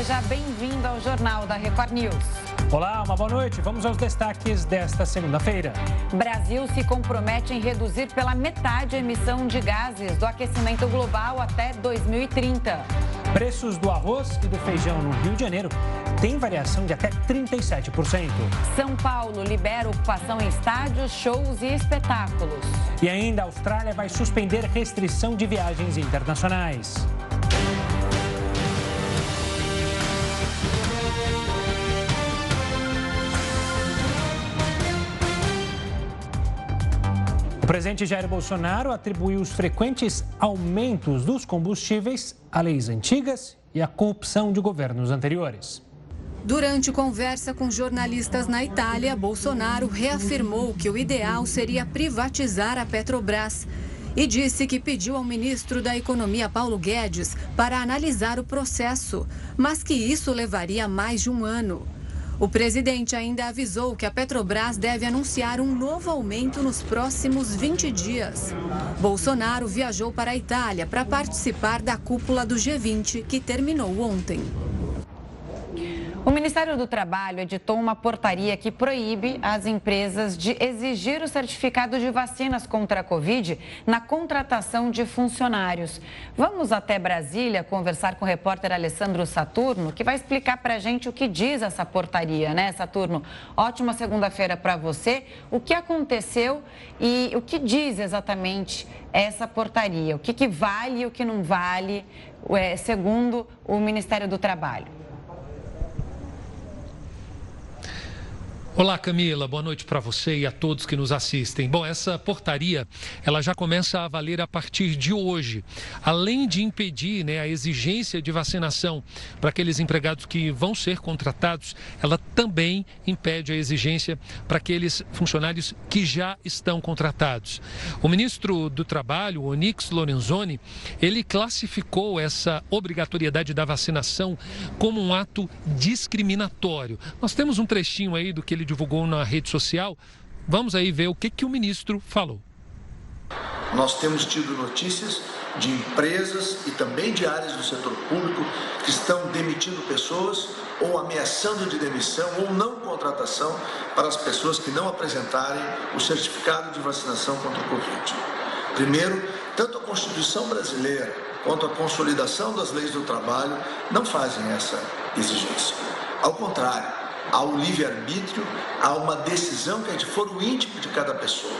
Seja bem-vindo ao Jornal da Record News. Olá, uma boa noite. Vamos aos destaques desta segunda-feira. Brasil se compromete em reduzir pela metade a emissão de gases do aquecimento global até 2030. Preços do arroz e do feijão no Rio de Janeiro têm variação de até 37%. São Paulo libera ocupação em estádios, shows e espetáculos. E ainda a Austrália vai suspender restrição de viagens internacionais. Presidente Jair Bolsonaro atribuiu os frequentes aumentos dos combustíveis a leis antigas e à corrupção de governos anteriores. Durante conversa com jornalistas na Itália, Bolsonaro reafirmou que o ideal seria privatizar a Petrobras e disse que pediu ao ministro da Economia, Paulo Guedes, para analisar o processo, mas que isso levaria mais de um ano. O presidente ainda avisou que a Petrobras deve anunciar um novo aumento nos próximos 20 dias. Bolsonaro viajou para a Itália para participar da cúpula do G20, que terminou ontem. O Ministério do Trabalho editou uma portaria que proíbe as empresas de exigir o certificado de vacinas contra a Covid na contratação de funcionários. Vamos até Brasília conversar com o repórter Alessandro Saturno, que vai explicar para a gente o que diz essa portaria, né, Saturno? Ótima segunda-feira para você. O que aconteceu e o que diz exatamente essa portaria? O que, que vale e o que não vale, é, segundo o Ministério do Trabalho? Olá, Camila. Boa noite para você e a todos que nos assistem. Bom, essa portaria, ela já começa a valer a partir de hoje. Além de impedir né, a exigência de vacinação para aqueles empregados que vão ser contratados, ela também impede a exigência para aqueles funcionários que já estão contratados. O ministro do Trabalho, Onix Lorenzoni, ele classificou essa obrigatoriedade da vacinação como um ato discriminatório. Nós temos um trechinho aí do que ele divulgou na rede social. Vamos aí ver o que, que o ministro falou. Nós temos tido notícias de empresas e também de áreas do setor público que estão demitindo pessoas ou ameaçando de demissão ou não contratação para as pessoas que não apresentarem o certificado de vacinação contra o Covid. Primeiro, tanto a Constituição brasileira quanto a consolidação das leis do trabalho não fazem essa exigência. Ao contrário, um livre-arbítrio, há uma decisão que é de foro íntimo de cada pessoa.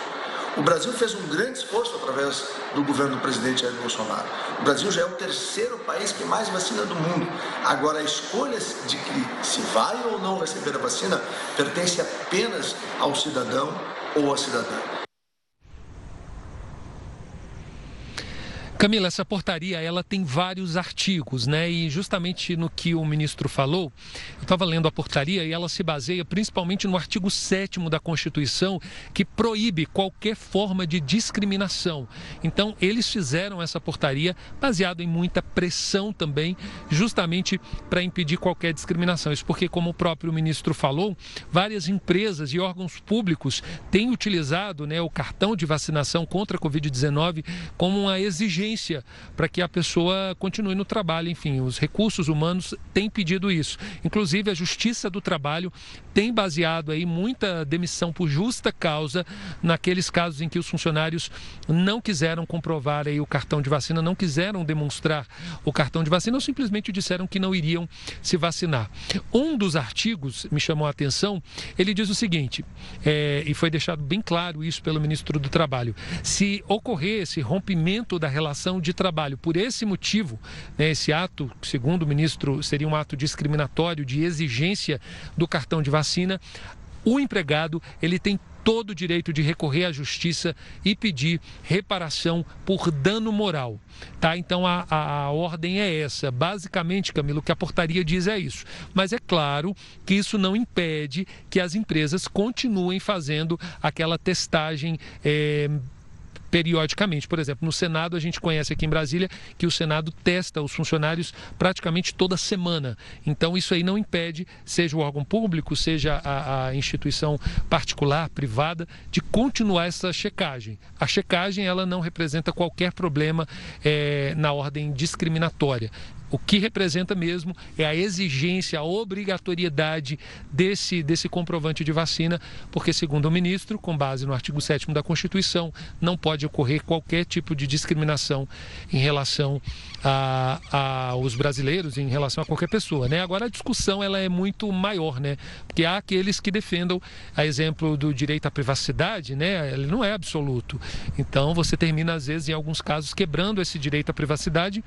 O Brasil fez um grande esforço através do governo do presidente Jair Bolsonaro. O Brasil já é o terceiro país que mais vacina do mundo. Agora, a escolha de que se vai ou não receber a vacina pertence apenas ao cidadão ou à cidadã. Camila, essa portaria ela tem vários artigos, né? E justamente no que o ministro falou, eu estava lendo a portaria e ela se baseia principalmente no artigo 7 da Constituição, que proíbe qualquer forma de discriminação. Então, eles fizeram essa portaria baseado em muita pressão também, justamente para impedir qualquer discriminação. Isso porque, como o próprio ministro falou, várias empresas e órgãos públicos têm utilizado né, o cartão de vacinação contra a Covid-19 como uma exigência para que a pessoa continue no trabalho. Enfim, os recursos humanos têm pedido isso. Inclusive, a Justiça do Trabalho tem baseado aí muita demissão por justa causa naqueles casos em que os funcionários não quiseram comprovar aí o cartão de vacina, não quiseram demonstrar o cartão de vacina ou simplesmente disseram que não iriam se vacinar. Um dos artigos me chamou a atenção, ele diz o seguinte, é, e foi deixado bem claro isso pelo ministro do Trabalho: se ocorrer esse rompimento da relação relação de trabalho. Por esse motivo, né, esse ato, segundo o ministro, seria um ato discriminatório de exigência do cartão de vacina. O empregado ele tem todo o direito de recorrer à justiça e pedir reparação por dano moral. Tá? Então a, a, a, ordem é essa. Basicamente, Camilo, o que a portaria diz é isso. Mas é claro que isso não impede que as empresas continuem fazendo aquela testagem. É, periodicamente. Por exemplo, no Senado, a gente conhece aqui em Brasília que o Senado testa os funcionários praticamente toda semana. Então, isso aí não impede, seja o órgão público, seja a, a instituição particular, privada, de continuar essa checagem. A checagem, ela não representa qualquer problema é, na ordem discriminatória o que representa mesmo é a exigência, a obrigatoriedade desse, desse comprovante de vacina, porque, segundo o ministro, com base no artigo 7 da Constituição, não pode ocorrer qualquer tipo de discriminação em relação a, a, aos brasileiros, em relação a qualquer pessoa. Né? Agora, a discussão ela é muito maior, né? porque há aqueles que defendam, a exemplo do direito à privacidade, né? ele não é absoluto. Então, você termina, às vezes, em alguns casos, quebrando esse direito à privacidade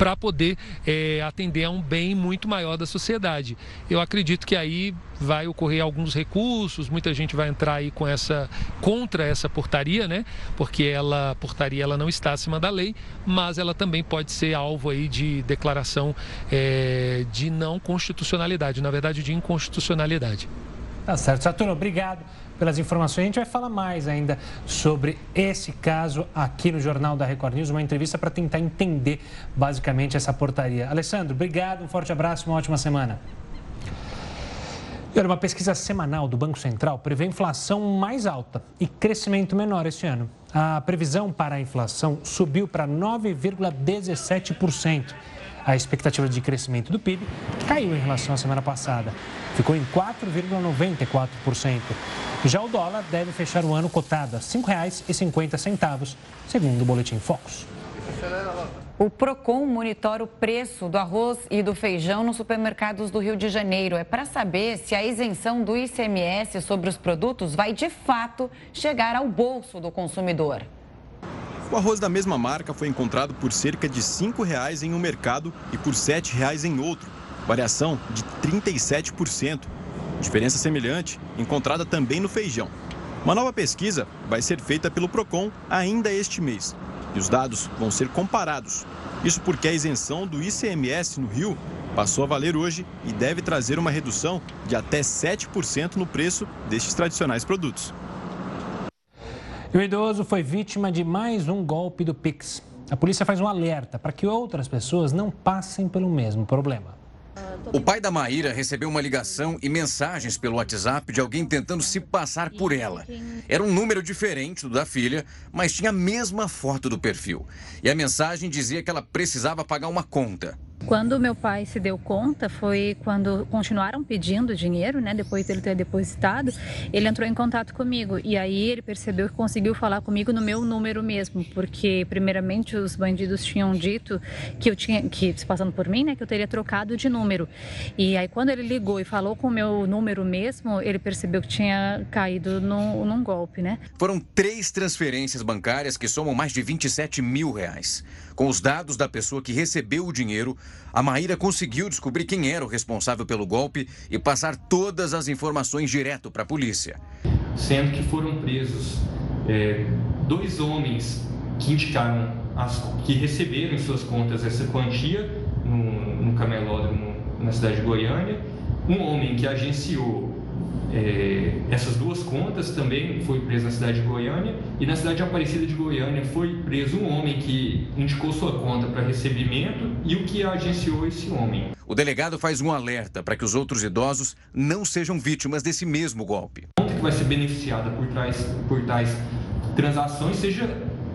para poder é, atender a um bem muito maior da sociedade. Eu acredito que aí vai ocorrer alguns recursos, muita gente vai entrar aí com essa contra essa portaria, né? Porque ela portaria ela não está acima da lei, mas ela também pode ser alvo aí de declaração é, de não constitucionalidade, na verdade de inconstitucionalidade. Tá certo, Saturno, obrigado pelas informações. A gente vai falar mais ainda sobre esse caso aqui no Jornal da Record News, uma entrevista para tentar entender basicamente essa portaria. Alessandro, obrigado, um forte abraço, uma ótima semana. Uma pesquisa semanal do Banco Central prevê inflação mais alta e crescimento menor este ano. A previsão para a inflação subiu para 9,17%. A expectativa de crescimento do PIB caiu em relação à semana passada. Ficou em 4,94%. Já o dólar deve fechar o ano cotado a R$ 5,50, segundo o Boletim Focus. O Procon monitora o preço do arroz e do feijão nos supermercados do Rio de Janeiro. É para saber se a isenção do ICMS sobre os produtos vai de fato chegar ao bolso do consumidor. O arroz da mesma marca foi encontrado por cerca de R$ 5,00 em um mercado e por R$ 7,00 em outro, variação de 37%. Diferença semelhante encontrada também no feijão. Uma nova pesquisa vai ser feita pelo Procon ainda este mês e os dados vão ser comparados. Isso porque a isenção do ICMS no Rio passou a valer hoje e deve trazer uma redução de até 7% no preço destes tradicionais produtos. E o idoso foi vítima de mais um golpe do Pix. A polícia faz um alerta para que outras pessoas não passem pelo mesmo problema. O pai da Maíra recebeu uma ligação e mensagens pelo WhatsApp de alguém tentando se passar por ela. Era um número diferente do da filha, mas tinha a mesma foto do perfil. E a mensagem dizia que ela precisava pagar uma conta. Quando meu pai se deu conta, foi quando continuaram pedindo dinheiro, né? Depois dele ter depositado, ele entrou em contato comigo. E aí ele percebeu que conseguiu falar comigo no meu número mesmo, porque primeiramente os bandidos tinham dito que eu tinha, que se passando por mim, né? Que eu teria trocado de número. E aí quando ele ligou e falou com o meu número mesmo, ele percebeu que tinha caído no, num golpe, né? Foram três transferências bancárias que somam mais de 27 mil reais. Com os dados da pessoa que recebeu o dinheiro, a Maíra conseguiu descobrir quem era o responsável pelo golpe e passar todas as informações direto para a polícia. Sendo que foram presos é, dois homens que indicaram, as, que receberam em suas contas essa quantia no, no camelódromo na cidade de Goiânia, um homem que agenciou é, essas duas contas também foi preso na cidade de Goiânia e na cidade de Aparecida de Goiânia foi preso um homem que indicou sua conta para recebimento e o que agenciou esse homem. O delegado faz um alerta para que os outros idosos não sejam vítimas desse mesmo golpe. A conta que vai ser beneficiada por tais, por tais transações seja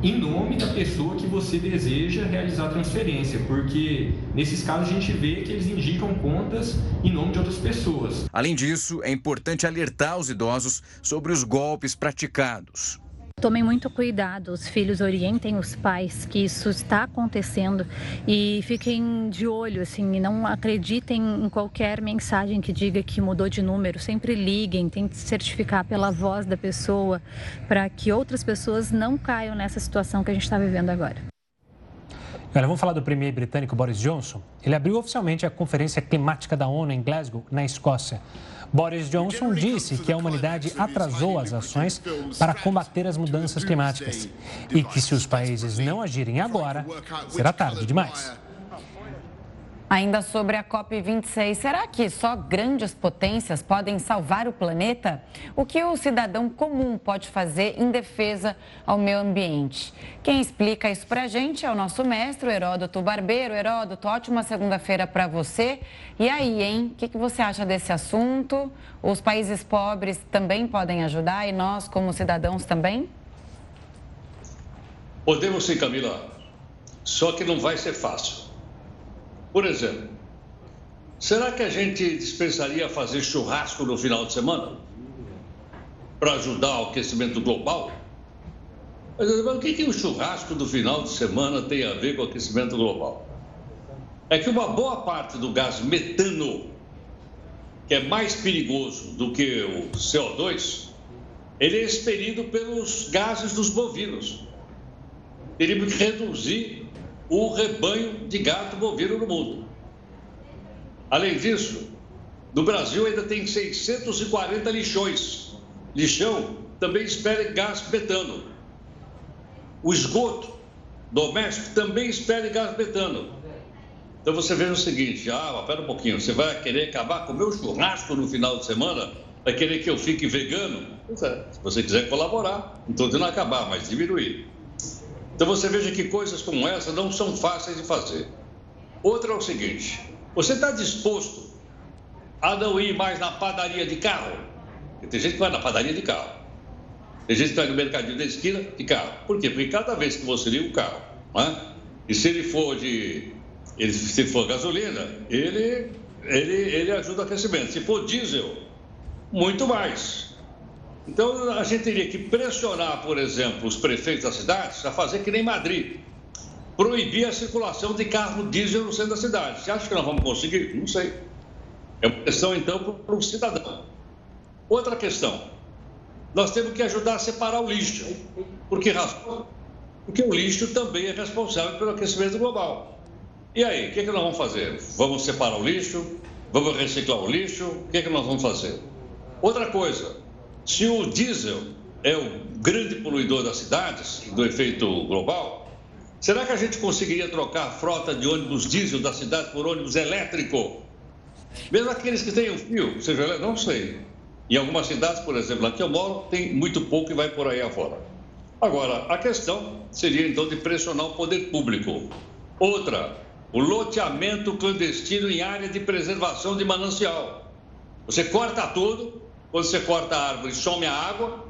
em nome da pessoa que você deseja realizar a transferência, porque nesses casos a gente vê que eles indicam contas em nome de outras pessoas. Além disso, é importante alertar os idosos sobre os golpes praticados. Tomem muito cuidado, os filhos orientem os pais que isso está acontecendo e fiquem de olho, assim, não acreditem em qualquer mensagem que diga que mudou de número. Sempre liguem, tentem certificar pela voz da pessoa para que outras pessoas não caiam nessa situação que a gente está vivendo agora. Vamos falar do premier britânico Boris Johnson. Ele abriu oficialmente a Conferência Climática da ONU em Glasgow, na Escócia. Boris Johnson disse que a humanidade atrasou as ações para combater as mudanças climáticas e que, se os países não agirem agora, será tarde demais. Ainda sobre a COP26, será que só grandes potências podem salvar o planeta? O que o cidadão comum pode fazer em defesa ao meio ambiente? Quem explica isso para a gente é o nosso mestre, o Heródoto Barbeiro. Heródoto, ótima segunda-feira para você. E aí, hein? O que, que você acha desse assunto? Os países pobres também podem ajudar e nós, como cidadãos, também? Podemos sim, Camila. Só que não vai ser fácil Por exemplo, será que a gente dispensaria fazer churrasco no final de semana? Para ajudar o aquecimento global? Mas o que, que o churrasco do final de semana tem a ver com o aquecimento global? É que uma boa parte do gás metano, que é mais perigoso do que o CO2, ele é expelido pelos gases dos bovinos. Teríamos que reduzir o rebanho de gado bovino no mundo. Além disso, no Brasil ainda tem 640 lixões. Lixão também espere gás metano. O esgoto doméstico também espere gás metano. Então você veja o seguinte, ah, espera um pouquinho, você vai querer acabar com o meu churrasco no final de semana? Vai querer que eu fique vegano? Pois é, se você quiser colaborar, não estou dizendo acabar, mas diminuir. Então você veja que coisas como essa não são fáceis de fazer. Outra é o seguinte: você está disposto a não ir mais na padaria de carro? Porque tem gente que vai na padaria de carro. Tem gente que vai no mercadinho da esquina de carro. Por quê? Porque cada vez que você liga o carro, né? e se ele for de. Ele, se for gasolina, ele, ele, ele ajuda o aquecimento. Se for diesel, muito mais. Então, a gente teria que pressionar, por exemplo, os prefeitos das cidades a fazer que nem Madrid. Proibir a circulação de carro diesel no centro da cidade. Você acha que nós vamos conseguir? Não sei. É uma questão, então, para o cidadão. Outra questão. Nós temos que ajudar a separar o lixo. Por que razão? Porque o lixo também é responsável pelo aquecimento global. E aí, o que, é que nós vamos fazer? Vamos separar o lixo? Vamos reciclar o lixo? O que, é que nós vamos fazer? Outra coisa, se o diesel é o grande poluidor das cidades, do efeito global, será que a gente conseguiria trocar a frota de ônibus diesel da cidade por ônibus elétrico? Mesmo aqueles que têm o fio, seja não sei. Em algumas cidades, por exemplo, aqui eu moro, tem muito pouco e vai por aí afora. Agora, a questão seria então de pressionar o poder público. Outra, o loteamento clandestino em área de preservação de manancial. Você corta tudo, quando você corta a árvore, some a água,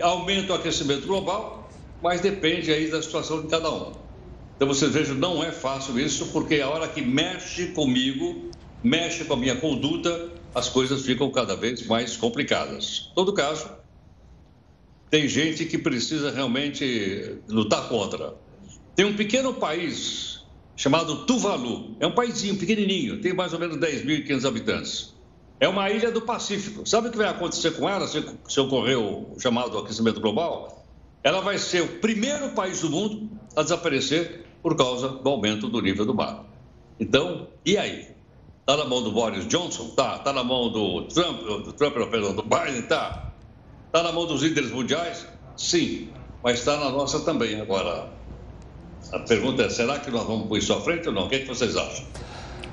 aumenta o aquecimento global, mas depende aí da situação de cada um. Então você veja, não é fácil isso, porque a hora que mexe comigo, mexe com a minha conduta, as coisas ficam cada vez mais complicadas. Em todo caso, tem gente que precisa realmente lutar contra. Tem um pequeno país chamado Tuvalu, é um paísinho pequenininho, tem mais ou menos 10.500 habitantes. É uma ilha do Pacífico. Sabe o que vai acontecer com ela se, se ocorrer o chamado aquecimento global? Ela vai ser o primeiro país do mundo a desaparecer por causa do aumento do nível do mar. Então, e aí? Está na mão do Boris Johnson? Tá. Está na mão do Trump, do Trump, perdão, do Biden? Tá. Está na mão dos líderes mundiais? Sim. Mas está na nossa também. Agora, a pergunta é: será que nós vamos pôr isso à frente ou não? O que, é que vocês acham?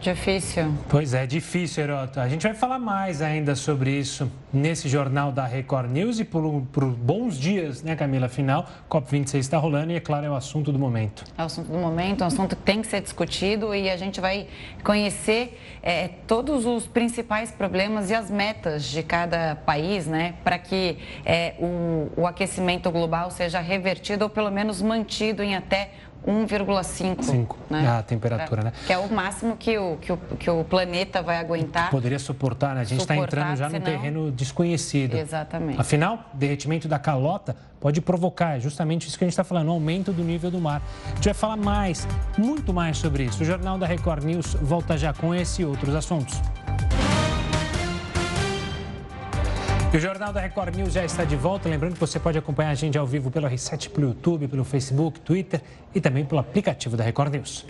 Difícil. Pois é, difícil, Heroto. A gente vai falar mais ainda sobre isso nesse jornal da Record News e por, por bons dias, né, Camila? Afinal, COP26 está rolando e, é claro, é o assunto do momento. É o assunto do momento, é um assunto que tem que ser discutido e a gente vai conhecer é, todos os principais problemas e as metas de cada país, né, para que é, o, o aquecimento global seja revertido ou pelo menos mantido em até 1,5 né? a temperatura, né? Que é o máximo que o, que o, que o planeta vai aguentar. Poderia suportar, né? A gente está entrando já senão... no terreno desconhecido. Exatamente. Afinal, derretimento da calota pode provocar, é justamente isso que a gente está falando, um aumento do nível do mar. A gente vai falar mais, muito mais sobre isso. O Jornal da Record News volta já com esse e outros assuntos. E o Jornal da Record News já está de volta. Lembrando que você pode acompanhar a gente ao vivo pelo R7, pelo YouTube, pelo Facebook, Twitter e também pelo aplicativo da Record News.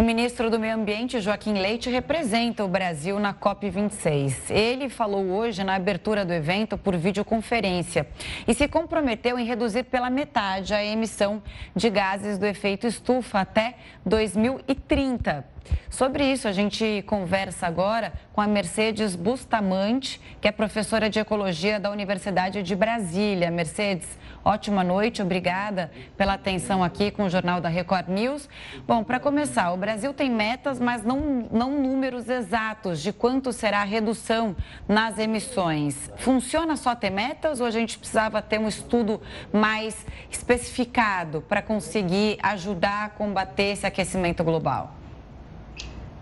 O ministro do Meio Ambiente, Joaquim Leite, representa o Brasil na COP26. Ele falou hoje na abertura do evento por videoconferência e se comprometeu em reduzir pela metade a emissão de gases do efeito estufa até 2030. Sobre isso, a gente conversa agora com a Mercedes Bustamante, que é professora de Ecologia da Universidade de Brasília. Mercedes, ótima noite, obrigada pela atenção aqui com o Jornal da Record News. Bom, para começar, o Brasil tem metas, mas não, não números exatos de quanto será a redução nas emissões. Funciona só ter metas ou a gente precisava ter um estudo mais especificado para conseguir ajudar a combater esse aquecimento global?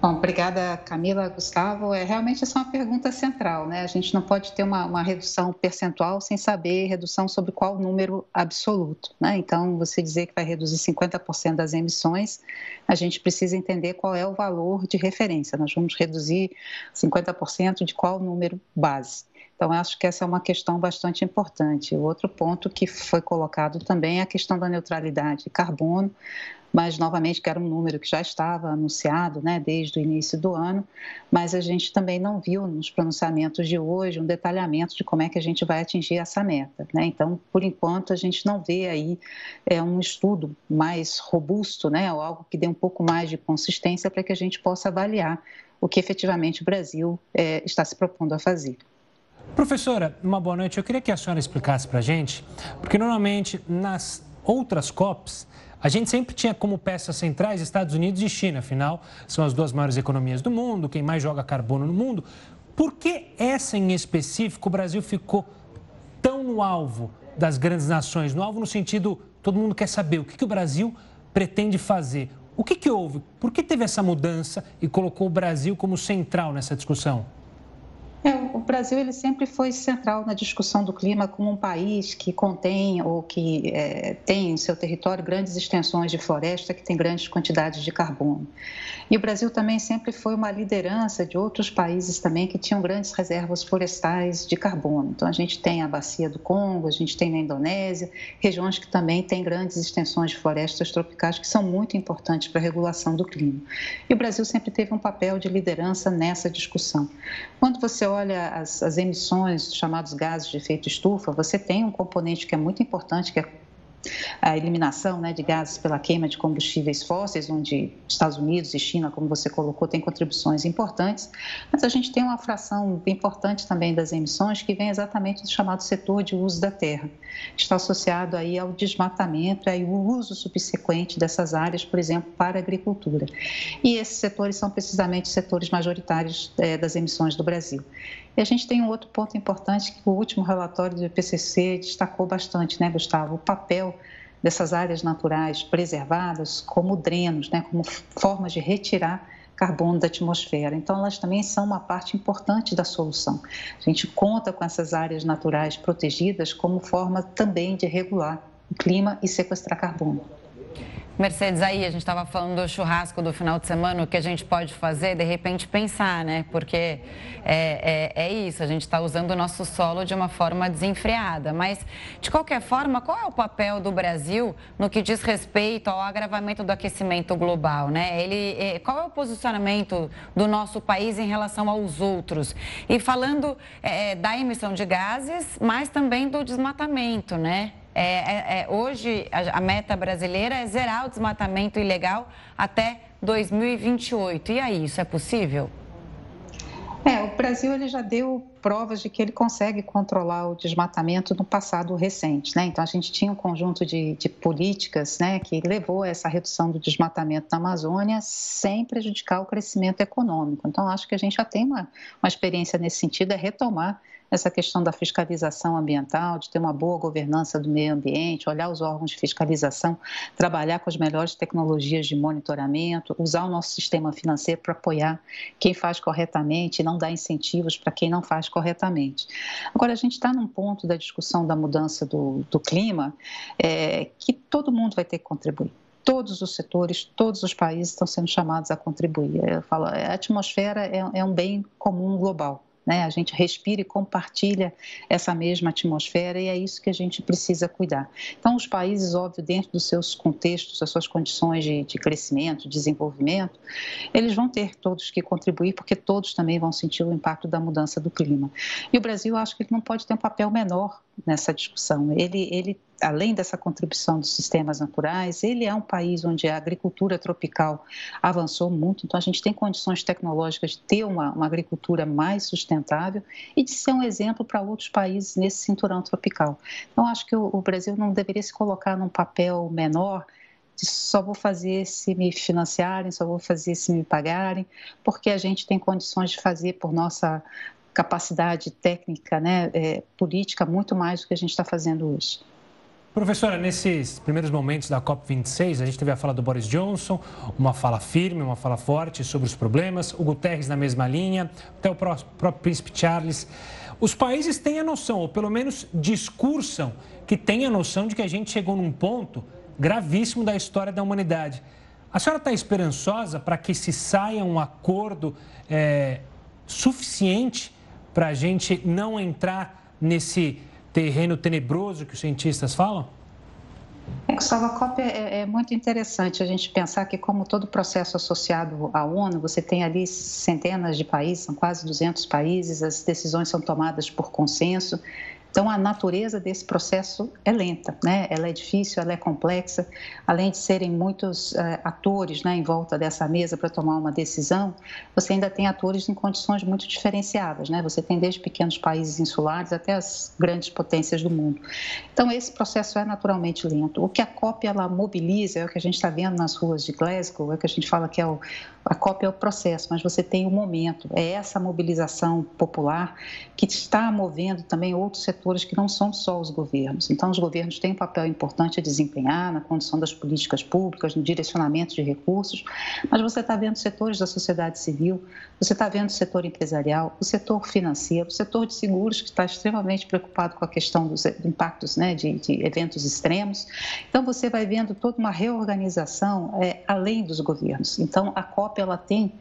Bom, obrigada, Camila, Gustavo. É realmente essa é uma pergunta central, né? A gente não pode ter uma, uma redução percentual sem saber redução sobre qual número absoluto, né? Então, você dizer que vai reduzir 50% das emissões, a gente precisa entender qual é o valor de referência. Nós vamos reduzir 50% de qual número base. Então, acho que essa é uma questão bastante importante. O outro ponto que foi colocado também é a questão da neutralidade de carbono mas novamente que era um número que já estava anunciado né, desde o início do ano, mas a gente também não viu nos pronunciamentos de hoje um detalhamento de como é que a gente vai atingir essa meta. Né? Então, por enquanto, a gente não vê aí é, um estudo mais robusto, né, ou algo que dê um pouco mais de consistência para que a gente possa avaliar o que efetivamente o Brasil é, está se propondo a fazer. Professora, uma boa noite. Eu queria que a senhora explicasse para a gente, porque normalmente nas outras COPs a gente sempre tinha como peças centrais Estados Unidos e China, afinal, são as duas maiores economias do mundo, quem mais joga carbono no mundo. Por que essa em específico o Brasil ficou tão no alvo das grandes nações? No alvo no sentido, todo mundo quer saber o que, que o Brasil pretende fazer. O que, que houve? Por que teve essa mudança e colocou o Brasil como central nessa discussão? É, o Brasil ele sempre foi central na discussão do clima como um país que contém ou que é, tem em seu território grandes extensões de floresta que tem grandes quantidades de carbono. E o Brasil também sempre foi uma liderança de outros países também que tinham grandes reservas florestais de carbono. Então a gente tem a bacia do Congo, a gente tem na Indonésia, regiões que também têm grandes extensões de florestas tropicais que são muito importantes para a regulação do clima. E o Brasil sempre teve um papel de liderança nessa discussão. Quando você olha as, as emissões dos chamados gases de efeito estufa, você tem um componente que é muito importante, que é a eliminação né, de gases pela queima de combustíveis fósseis, onde Estados Unidos e China, como você colocou, têm contribuições importantes, mas a gente tem uma fração importante também das emissões que vem exatamente do chamado setor de uso da terra, que está associado aí ao desmatamento e ao uso subsequente dessas áreas, por exemplo, para a agricultura. E esses setores são precisamente setores majoritários é, das emissões do Brasil. E a gente tem um outro ponto importante que o último relatório do IPCC destacou bastante, né, Gustavo? O papel dessas áreas naturais preservadas como drenos, né, como formas de retirar carbono da atmosfera. Então, elas também são uma parte importante da solução. A gente conta com essas áreas naturais protegidas como forma também de regular o clima e sequestrar carbono. Mercedes, aí a gente estava falando do churrasco do final de semana, o que a gente pode fazer, de repente pensar, né? Porque é, é, é isso, a gente está usando o nosso solo de uma forma desenfreada. Mas, de qualquer forma, qual é o papel do Brasil no que diz respeito ao agravamento do aquecimento global, né? Ele, é, qual é o posicionamento do nosso país em relação aos outros? E falando é, da emissão de gases, mas também do desmatamento, né? É, é, é, hoje, a, a meta brasileira é zerar o desmatamento ilegal até 2028. E aí, isso é possível? É, o Brasil ele já deu provas de que ele consegue controlar o desmatamento no passado recente, né? Então a gente tinha um conjunto de, de políticas, né, que levou a essa redução do desmatamento na Amazônia sem prejudicar o crescimento econômico. Então acho que a gente já tem uma, uma experiência nesse sentido, é retomar essa questão da fiscalização ambiental, de ter uma boa governança do meio ambiente, olhar os órgãos de fiscalização, trabalhar com as melhores tecnologias de monitoramento, usar o nosso sistema financeiro para apoiar quem faz corretamente e não dar incentivos para quem não faz corretamente. Agora, a gente está num ponto da discussão da mudança do, do clima é, que todo mundo vai ter que contribuir todos os setores, todos os países estão sendo chamados a contribuir. Eu falo, a atmosfera é, é um bem comum global né? A gente respira e compartilha essa mesma atmosfera e é isso que a gente precisa cuidar. Então, os países, óbvio, dentro dos seus contextos, das suas condições de, de crescimento, desenvolvimento, eles vão ter todos que contribuir, porque todos também vão sentir o impacto da mudança do clima. E o Brasil, acho que ele não pode ter um papel menor nessa discussão. Ele, ele além dessa contribuição dos sistemas naturais, ele é um país onde a agricultura tropical avançou muito, então a gente tem condições tecnológicas de ter uma, uma agricultura mais sustentável e de ser um exemplo para outros países nesse cinturão tropical. Então, acho que o, o Brasil não deveria se colocar num papel menor só vou fazer se me financiarem, só vou fazer se me pagarem, porque a gente tem condições de fazer por nossa capacidade técnica, né, é, política, muito mais do que a gente está fazendo hoje. Professora, nesses primeiros momentos da COP26, a gente teve a fala do Boris Johnson, uma fala firme, uma fala forte sobre os problemas, o Guterres na mesma linha, até o próprio príncipe Charles. Os países têm a noção, ou pelo menos discursam, que têm a noção de que a gente chegou num ponto gravíssimo da história da humanidade. A senhora está esperançosa para que se saia um acordo é, suficiente para a gente não entrar nesse terreno tenebroso que os cientistas falam? É, Gustavo, a COP é, é, muito interessante a gente pensar que, como todo processo associado à ONU, você tem ali centenas de países, são quase 200 países, as decisões são tomadas por consenso então, a natureza desse processo é lenta, né? ela é difícil, ela é complexa. Além de serem muitos uh, atores né, em volta dessa mesa para tomar uma decisão, você ainda tem atores em condições muito diferenciadas. Né? Você tem desde pequenos países insulares até as grandes potências do mundo. Então, esse processo é naturalmente lento. O que a COP ela mobiliza é o que a gente está vendo nas ruas de Glasgow, é o que a gente fala que é o, a COP é o processo, mas você tem o momento. É essa mobilização popular que está movendo também outros setores setores que não são só os governos. Então, os governos têm um papel importante a desempenhar na condição das políticas públicas, no direcionamento de recursos, mas você está vendo setores da sociedade civil, você está vendo o setor empresarial, o setor financeiro, o setor de seguros, que está extremamente preocupado com a questão dos impactos né, de, de eventos extremos. Então, você vai vendo toda uma reorganização é, além dos governos. Então, a COP ela tem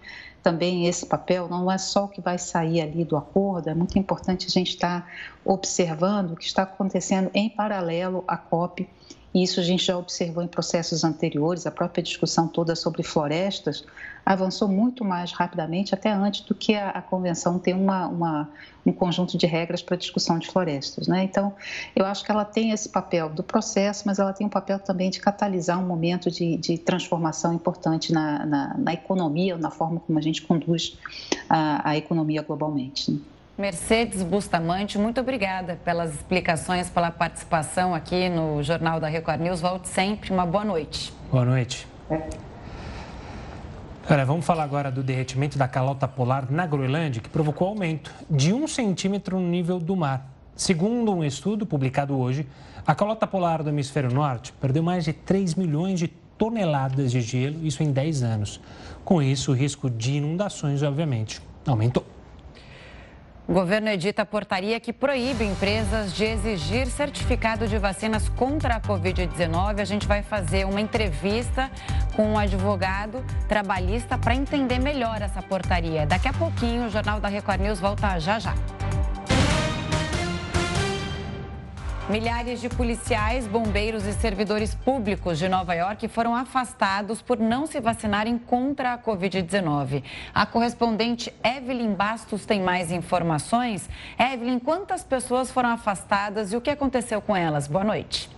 também esse papel, não é só o que vai sair ali do acordo, é muito importante a gente estar observando o que está acontecendo em paralelo à COP e isso a gente já observou em processos anteriores, a própria discussão toda sobre florestas avançou muito mais rapidamente, até antes do que a, a convenção ter uma, uma, um conjunto de regras para discussão de florestas. Né? Então, eu acho que ela tem esse papel do processo, mas ela tem um papel também de catalisar um momento de, de transformação importante na, na, na, economia, na forma como a gente conduz a, a economia globalmente. Né? Mercedes Bustamante, muito obrigada pelas explicações, pela participação aqui no Jornal da Record News. Volte sempre. Uma boa noite. Boa noite. Olha, vamos falar agora do derretimento da calota polar na Groenlândia, que provocou aumento de um centímetro no nível do mar. Segundo um estudo publicado hoje, a calota polar do hemisfério norte perdeu mais de 3 milhões de toneladas de gelo, isso em 10 anos. Com isso, o risco de inundações, obviamente, aumentou. O governo edita portaria que proíbe empresas de exigir certificado de vacinas contra a Covid-19. A gente vai fazer uma entrevista com um advogado trabalhista para entender melhor essa portaria. Daqui a pouquinho, o Jornal da Record News volta já já. Milhares de policiais, bombeiros e servidores públicos de Nova York foram afastados por não se vacinarem contra a Covid-19. A correspondente Evelyn Bastos tem mais informações. Evelyn, quantas pessoas foram afastadas e o que aconteceu com elas? Boa noite.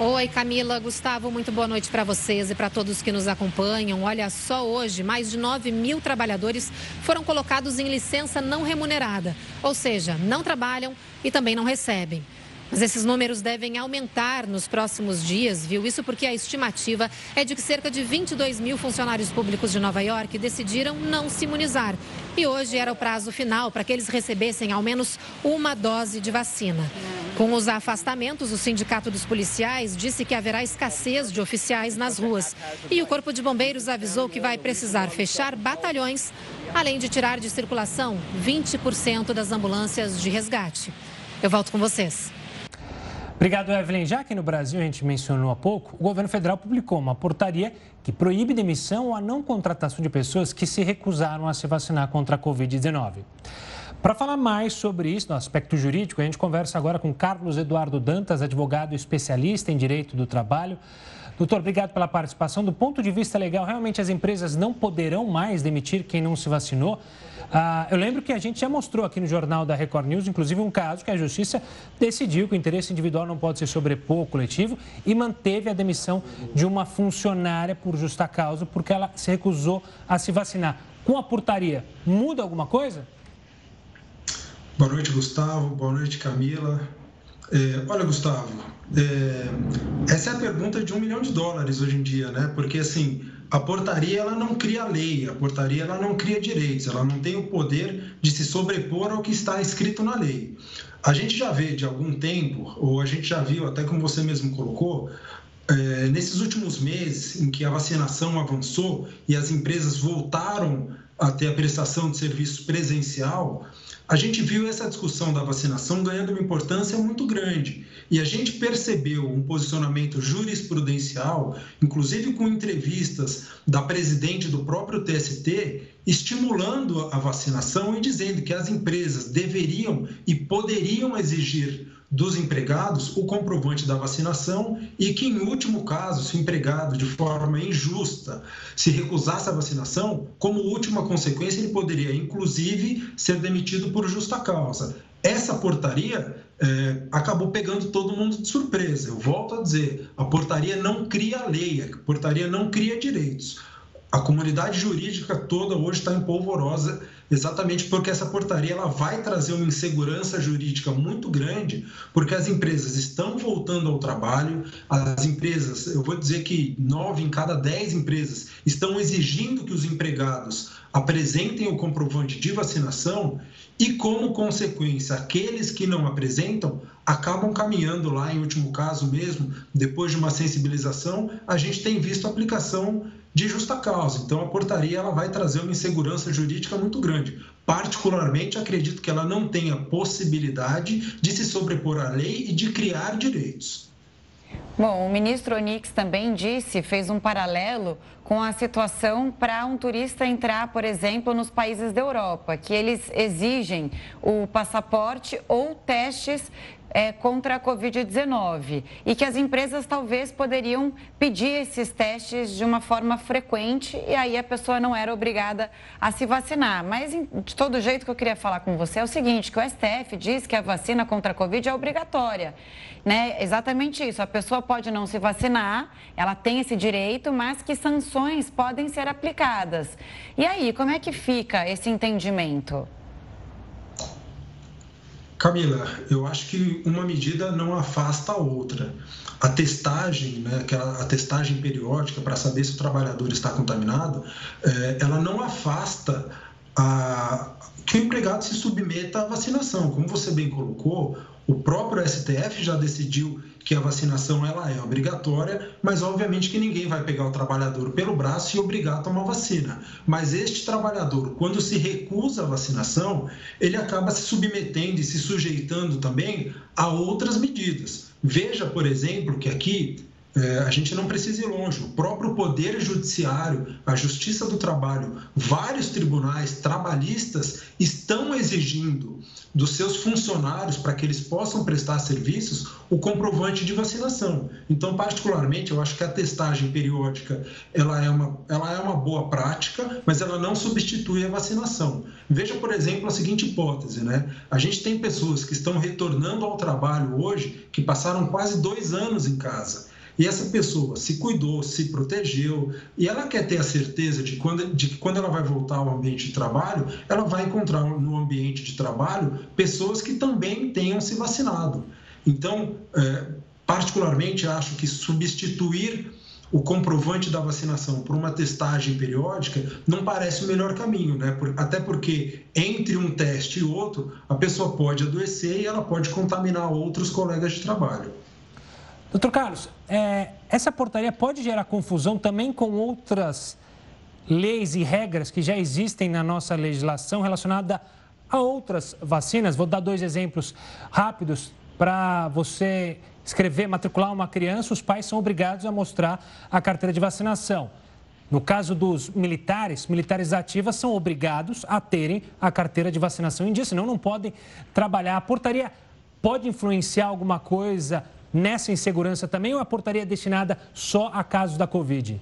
Oi, Camila, Gustavo, muito boa noite para vocês e para todos que nos acompanham. Olha, só hoje, mais de 9 mil trabalhadores foram colocados em licença não remunerada, ou seja, não trabalham e também não recebem. Mas esses números devem aumentar nos próximos dias, viu? Isso porque a estimativa é de que cerca de 22 mil funcionários públicos de Nova York decidiram não se imunizar. E hoje era o prazo final para que eles recebessem ao menos uma dose de vacina. Com os afastamentos, o Sindicato dos Policiais disse que haverá escassez de oficiais nas ruas. E o Corpo de Bombeiros avisou que vai precisar fechar batalhões, além de tirar de circulação 20% das ambulâncias de resgate. Eu volto com vocês. Obrigado, Evelyn. Já que no Brasil a gente mencionou há pouco, o governo federal publicou uma portaria que proíbe demissão ou a não contratação de pessoas que se recusaram a se vacinar contra a Covid-19. Para falar mais sobre isso, no aspecto jurídico, a gente conversa agora com Carlos Eduardo Dantas, advogado especialista em direito do trabalho. Doutor, obrigado pela participação. Do ponto de vista legal, realmente as empresas não poderão mais demitir quem não se vacinou. Ah, eu lembro que a gente já mostrou aqui no Jornal da Record News, inclusive, um caso que a Justiça decidiu que o interesse individual não pode se sobrepor ao coletivo e manteve a demissão de uma funcionária por justa causa, porque ela se recusou a se vacinar. Com a portaria, muda alguma coisa? Boa noite, Gustavo. Boa noite, Camila. É, olha, Gustavo, é, essa é a pergunta de um milhão de dólares hoje em dia, né? Porque, assim, a portaria ela não cria lei, a portaria ela não cria direitos, ela não tem o poder de se sobrepor ao que está escrito na lei. A gente já vê de algum tempo, ou a gente já viu, até como você mesmo colocou, é, nesses últimos meses em que a vacinação avançou e as empresas voltaram a ter a prestação de serviços presencial, a gente viu essa discussão da vacinação ganhando uma importância muito grande. E a gente percebeu um posicionamento jurisprudencial, inclusive com entrevistas da presidente do próprio TST, estimulando a vacinação e dizendo que as empresas deveriam e poderiam exigir dos empregados o comprovante da vacinação e que, em último caso, se o empregado, de forma injusta, se recusasse a vacinação, como última consequência, ele poderia, inclusive, ser demitido por justa causa. Essa portaria é, acabou pegando todo mundo de surpresa. Eu volto a dizer: a portaria não cria lei, a portaria não cria direitos. A comunidade jurídica toda hoje está em polvorosa exatamente porque essa portaria ela vai trazer uma insegurança jurídica muito grande, porque as empresas estão voltando ao trabalho, as empresas, eu vou dizer que nove em cada dez empresas estão exigindo que os empregados apresentem o comprovante de vacinação e, como consequência, aqueles que não apresentam acabam caminhando lá, em último caso mesmo, depois de uma sensibilização, a gente tem visto a aplicação de justa causa. Então, a portaria ela vai trazer uma insegurança jurídica muito grande. Particularmente, acredito que ela não tenha possibilidade de se sobrepor à lei e de criar direitos. Bom, o ministro Onix também disse, fez um paralelo com a situação para um turista entrar, por exemplo, nos países da Europa, que eles exigem o passaporte ou testes é, contra a Covid-19 e que as empresas talvez poderiam pedir esses testes de uma forma frequente e aí a pessoa não era obrigada a se vacinar. Mas, de todo jeito, que eu queria falar com você é o seguinte, que o STF diz que a vacina contra a Covid é obrigatória. Né? Exatamente isso, a pessoa pode não se vacinar, ela tem esse direito, mas que sanções podem ser aplicadas. E aí, como é que fica esse entendimento? Camila, eu acho que uma medida não afasta a outra. A testagem, né, a testagem periódica para saber se o trabalhador está contaminado, é, ela não afasta a, que o empregado se submeta à vacinação. Como você bem colocou, o próprio STF já decidiu que a vacinação ela é obrigatória, mas obviamente que ninguém vai pegar o trabalhador pelo braço e obrigar a tomar vacina. Mas este trabalhador, quando se recusa a vacinação, ele acaba se submetendo e se sujeitando também a outras medidas. Veja, por exemplo, que aqui é, a gente não precisa ir longe. O próprio Poder Judiciário, a Justiça do Trabalho, vários tribunais trabalhistas estão exigindo dos seus funcionários para que eles possam prestar serviços o comprovante de vacinação. Então, particularmente, eu acho que a testagem periódica ela é uma, ela é uma boa prática, mas ela não substitui a vacinação. Veja, por exemplo, a seguinte hipótese, né? A gente tem pessoas que estão retornando ao trabalho hoje que passaram quase dois anos em casa e essa pessoa se cuidou, se protegeu, e ela quer ter a certeza de, quando, de que quando ela vai voltar ao ambiente de trabalho, ela vai encontrar no ambiente de trabalho pessoas que também tenham se vacinado. Então, é, particularmente, acho que substituir o comprovante da vacinação por uma testagem periódica não parece o melhor caminho, né? Até porque entre um teste e outro, a pessoa pode adoecer e ela pode contaminar outros colegas de trabalho. Doutor Carlos, é, essa portaria pode gerar confusão também com outras leis e regras que já existem na nossa legislação relacionada a outras vacinas. Vou dar dois exemplos rápidos para você escrever, matricular uma criança, os pais são obrigados a mostrar a carteira de vacinação. No caso dos militares, militares ativas são obrigados a terem a carteira de vacinação em dia, senão não podem trabalhar. A portaria pode influenciar alguma coisa nessa insegurança também ou a portaria é destinada só a casos da Covid?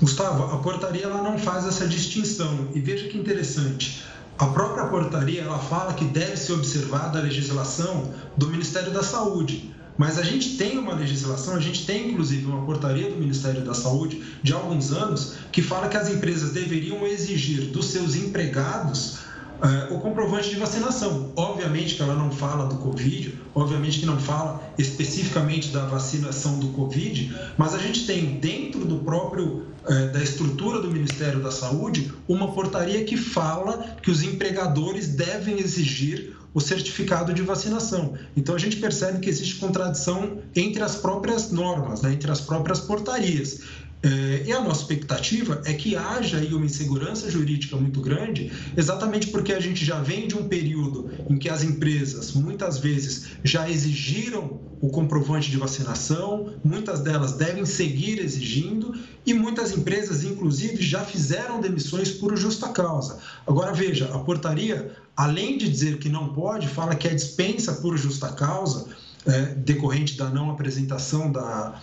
Gustavo, a portaria ela não faz essa distinção. E veja que interessante. A própria portaria ela fala que deve ser observada a legislação do Ministério da Saúde. Mas a gente tem uma legislação, a gente tem inclusive uma portaria do Ministério da Saúde de alguns anos que fala que as empresas deveriam exigir dos seus empregados uh, o comprovante de vacinação. Obviamente que ela não fala do Covid, obviamente que não fala especificamente da vacinação do Covid, mas a gente tem dentro do próprio uh, da estrutura do Ministério da Saúde uma portaria que fala que os empregadores devem exigir o certificado de vacinação. Então a gente percebe que existe contradição entre as próprias normas, né, entre as próprias portarias. É, e a nossa expectativa é que haja aí uma insegurança jurídica muito grande, exatamente porque a gente já vem de um período em que as empresas muitas vezes já exigiram o comprovante de vacinação, muitas delas devem seguir exigindo e muitas empresas, inclusive, já fizeram demissões por justa causa. Agora veja, a portaria, além de dizer que não pode, fala que é dispensa por justa causa, é, decorrente da não apresentação da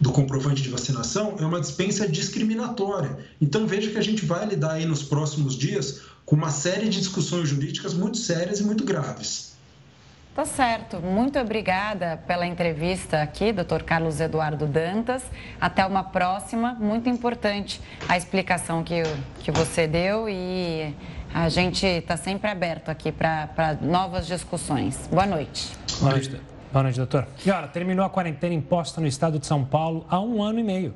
do comprovante de vacinação é uma dispensa discriminatória. Então veja que a gente vai lidar aí nos próximos dias com uma série de discussões jurídicas muito sérias e muito graves. Tá certo. Muito obrigada pela entrevista aqui, doutor Carlos Eduardo Dantas. Até uma próxima. Muito importante a explicação que, que você deu e a gente está sempre aberto aqui para novas discussões. Boa noite. Boa noite. Boa noite, doutor. E olha, terminou a quarentena imposta no estado de São Paulo há um ano e meio.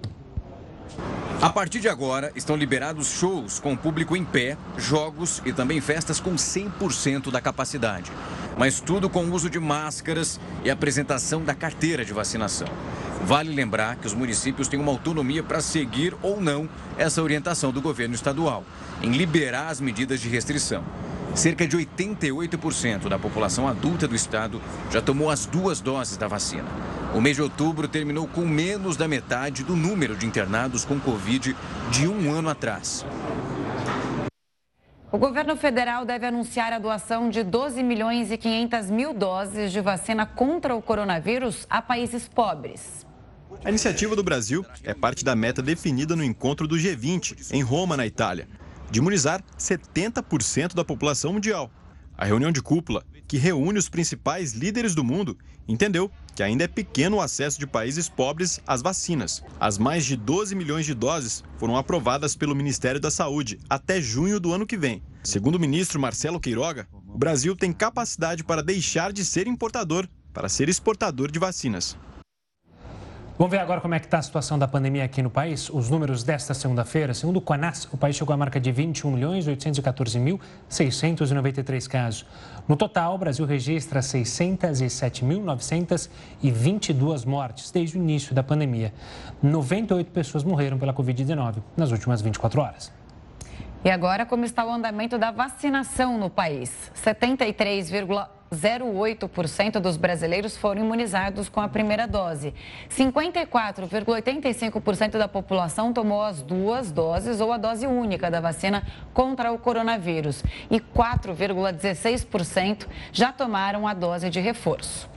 A partir de agora, estão liberados shows com público em pé, jogos e também festas com 100% da capacidade. Mas tudo com uso de máscaras e apresentação da carteira de vacinação. Vale lembrar que os municípios têm uma autonomia para seguir ou não essa orientação do governo estadual, em liberar as medidas de restrição. Cerca de 88% da população adulta do estado já tomou as duas doses da vacina. O mês de outubro terminou com menos da metade do número de internados com Covid de um ano atrás. O governo federal deve anunciar a doação de 12 milhões e 500 mil doses de vacina contra o coronavírus a países pobres. A iniciativa do Brasil é parte da meta definida no encontro do G20, em Roma, na Itália de imunizar 70% da população mundial. A reunião de cúpula, que reúne os principais líderes do mundo, entendeu que ainda é pequeno o acesso de países pobres às vacinas. As mais de 12 milhões de doses foram aprovadas pelo Ministério da Saúde até junho do ano que vem. Segundo o ministro Marcelo Queiroga, o Brasil tem capacidade para deixar de ser importador para ser exportador de vacinas. Vamos ver agora como é que está a situação da pandemia aqui no país. Os números desta segunda-feira, segundo o Conas, o país chegou à marca de 21 milhões 814.693 casos. No total, o Brasil registra 607.922 mortes desde o início da pandemia. 98 pessoas morreram pela Covid-19 nas últimas 24 horas. E agora, como está o andamento da vacinação no país? 73,1 0,8% dos brasileiros foram imunizados com a primeira dose. 54,85% da população tomou as duas doses ou a dose única da vacina contra o coronavírus. E 4,16% já tomaram a dose de reforço.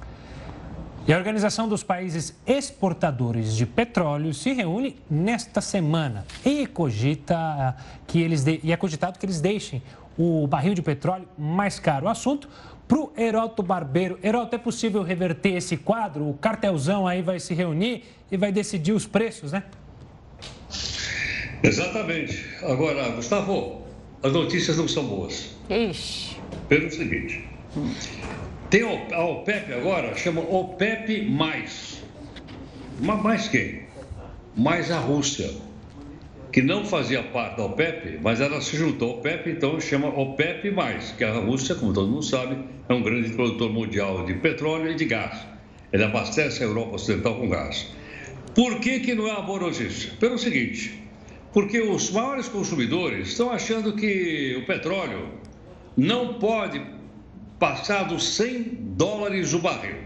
E a Organização dos Países Exportadores de Petróleo se reúne nesta semana e cogita que eles de... e é cogitado que eles deixem o barril de petróleo mais caro. O assunto para o Heroto Barbeiro. Heroto, é possível reverter esse quadro? O cartelzão aí vai se reunir e vai decidir os preços, né? Exatamente. Agora, Gustavo, as notícias não são boas. Ixi. Pelo seguinte, tem a OPEP agora, chama OPEP+. Mais quem? Mais a Rússia que não fazia parte da OPEP, mas ela se juntou à OPEP, então chama OPEP+, que a Rússia, como todo mundo sabe, é um grande produtor mundial de petróleo e de gás. Ele abastece a Europa Ocidental com gás. Por que, que não é uma boa notícia? Pelo seguinte, porque os maiores consumidores estão achando que o petróleo não pode passar dos 100 dólares o barril.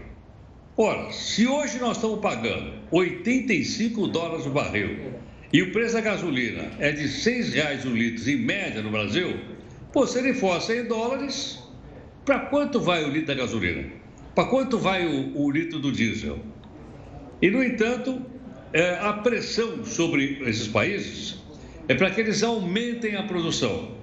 Ora, se hoje nós estamos pagando 85 dólares o barril e o preço da gasolina é de R$ 6,00 o litro em média no Brasil, pô, se ele for 100 dólares, para quanto vai o litro da gasolina? Para quanto vai o, o, litro do diesel? E, no entanto, é, a pressão sobre esses países é para que eles aumentem a produção.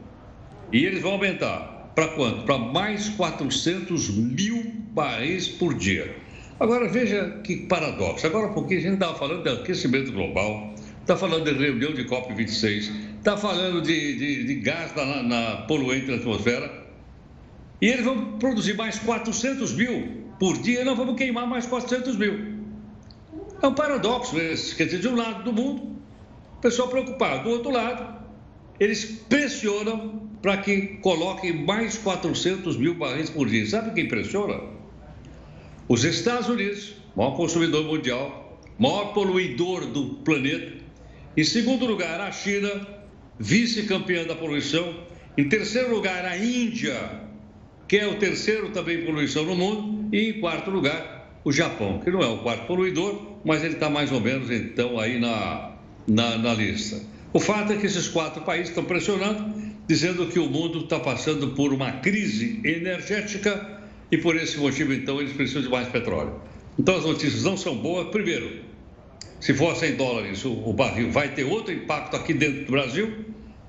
E eles vão aumentar para quanto? Para mais 400 mil barris por dia. Agora veja que paradoxo. Agora pouquinho a gente estava falando de aquecimento global, está falando de reunião de COP26, está falando de, de, de gás na, na, poluente na atmosfera. E eles vão produzir mais 400 mil por dia e nós vamos queimar mais 400 mil. É um paradoxo esse. Quer dizer, de um lado do mundo, o pessoal preocupado. Do outro lado, eles pressionam para que coloquem mais 400 mil barris por dia. Sabe quem pressiona? Os Estados Unidos, maior consumidor mundial, maior poluidor do planeta. Em segundo lugar, a China, vice-campeã da poluição. Em terceiro lugar, a Índia, que é o terceiro também em poluição no mundo. E em quarto lugar, o Japão, que não é o quarto poluidor, mas ele está mais ou menos então aí na, na, na lista. O fato é que esses quatro países estão pressionando, dizendo que o mundo está passando por uma crise energética e por esse motivo, então, eles precisam de mais petróleo. Então, as notícias não são boas. Primeiro, se for 100 dólares o, barril, vai ter outro impacto aqui dentro do Brasil